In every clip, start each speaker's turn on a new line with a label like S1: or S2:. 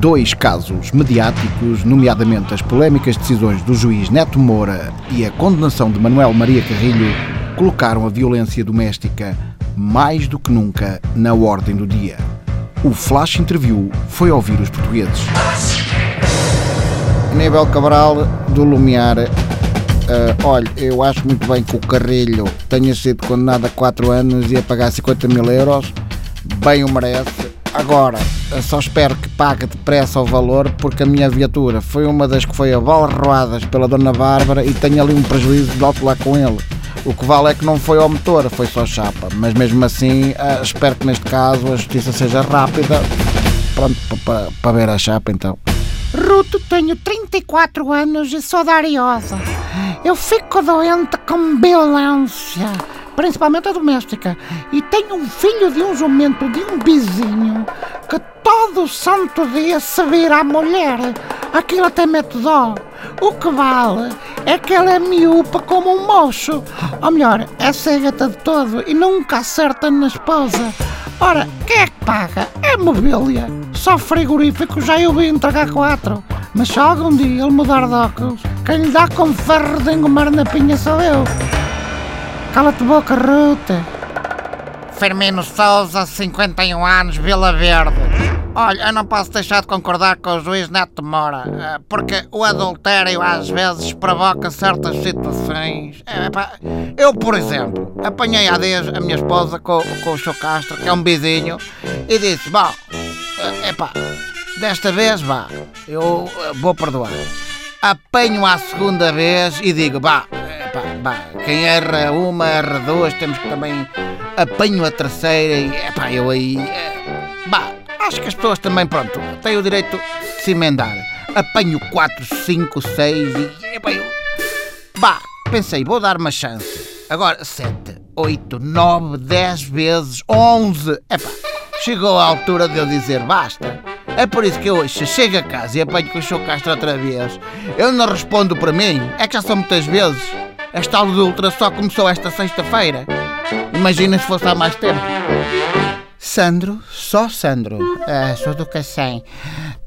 S1: Dois casos mediáticos, nomeadamente as polémicas decisões do juiz Neto Moura e a condenação de Manuel Maria Carrilho, colocaram a violência doméstica mais do que nunca na ordem do dia. O Flash Interview foi ouvir os portugueses.
S2: Aníbal Cabral, do Lumiar. Uh, olha, eu acho muito bem que o Carrilho tenha sido condenado a 4 anos e a pagar 50 mil euros. Bem o merece. Agora, só espero que pague depressa o valor, porque a minha viatura foi uma das que foi abalroadas pela Dona Bárbara e tenho ali um prejuízo de alto lá com ele. O que vale é que não foi ao motor, foi só chapa. Mas mesmo assim, uh, espero que neste caso a justiça seja rápida. Pronto, para ver a chapa então.
S3: Ruto, tenho 34 anos e sou da Ariosa. Eu fico doente com violência, principalmente a doméstica, e tenho um filho de um jumento de um vizinho que todo santo dia se vira à mulher. Aquilo até mete dó. O que vale é que ela é miúpa como um mocho. Ou melhor, é cega de todo e nunca acerta na esposa. Ora, quem é que paga? É mobília. Só frigorífico já eu vi entregar quatro. Mas só algum dia ele mudar de óculos, quem lhe dá com ferro de engomar na pinha sou eu. Cala-te boca, Ruta.
S4: Firmino Souza, 51 anos, Vila Verde. Olha, eu não posso deixar de concordar com o juiz Neto Mora, eh, porque o adultério às vezes provoca certas situações. Eh, eu, por exemplo, apanhei há dias a minha esposa com, com o Sr. Castro, que é um vizinho, e disse: Bom, eh, epá, desta vez, vá, eu vou perdoar. Apanho a segunda vez e digo: Vá, vá, quem erra uma, erra duas, temos que também. Apanho a terceira e, epá, eu aí. Vá acho que as pessoas também, pronto, têm o direito de se emendar. Apanho 4, 5, 6 e. Epá, eu... Bah, pensei, vou dar uma chance. Agora 7, 8, 9, 10 vezes, 11. Epá, chegou a altura de eu dizer basta. É por isso que eu hoje chego a casa e apanho com o Sr. Castro outra vez. Ele não responde para mim, é que já são muitas vezes. Esta aula de ultra só começou esta sexta-feira. Imagina se fosse há mais tempo. Sandro, só Sandro, uh, sou do Cacém.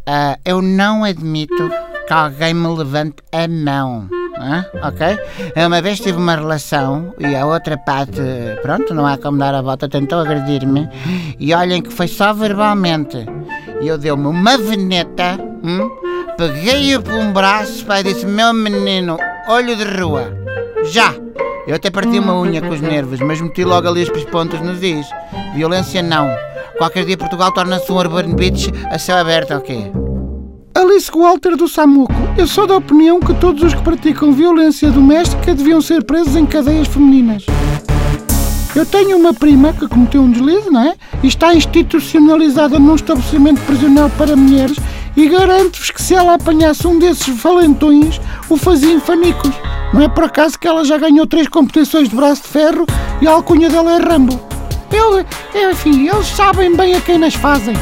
S4: Uh, eu não admito que alguém me levante a mão. Uh, ok? Uma vez tive uma relação e a outra parte, pronto, não há como dar a volta, tentou agredir-me. E olhem que foi só verbalmente. E eu dei-me uma veneta, hum, peguei-o por um braço e disse: Meu menino, olho de rua, já! Eu até parti uma unha com os nervos, mas meti logo ali as pontas nos is. Violência não. Qualquer dia Portugal torna-se um urban beach a céu aberto, ok?
S3: Alice Walter do Samuco. Eu sou da opinião que todos os que praticam violência doméstica deviam ser presos em cadeias femininas. Eu tenho uma prima que cometeu um deslize, não é? E está institucionalizada num estabelecimento prisional para mulheres e garanto-vos que se ela apanhasse um desses valentões, o fazia em fanicos. Não é por acaso que ela já ganhou três competições de braço de ferro e a alcunha dela é Rambo. Eu, enfim, eles sabem bem a quem nas fazem.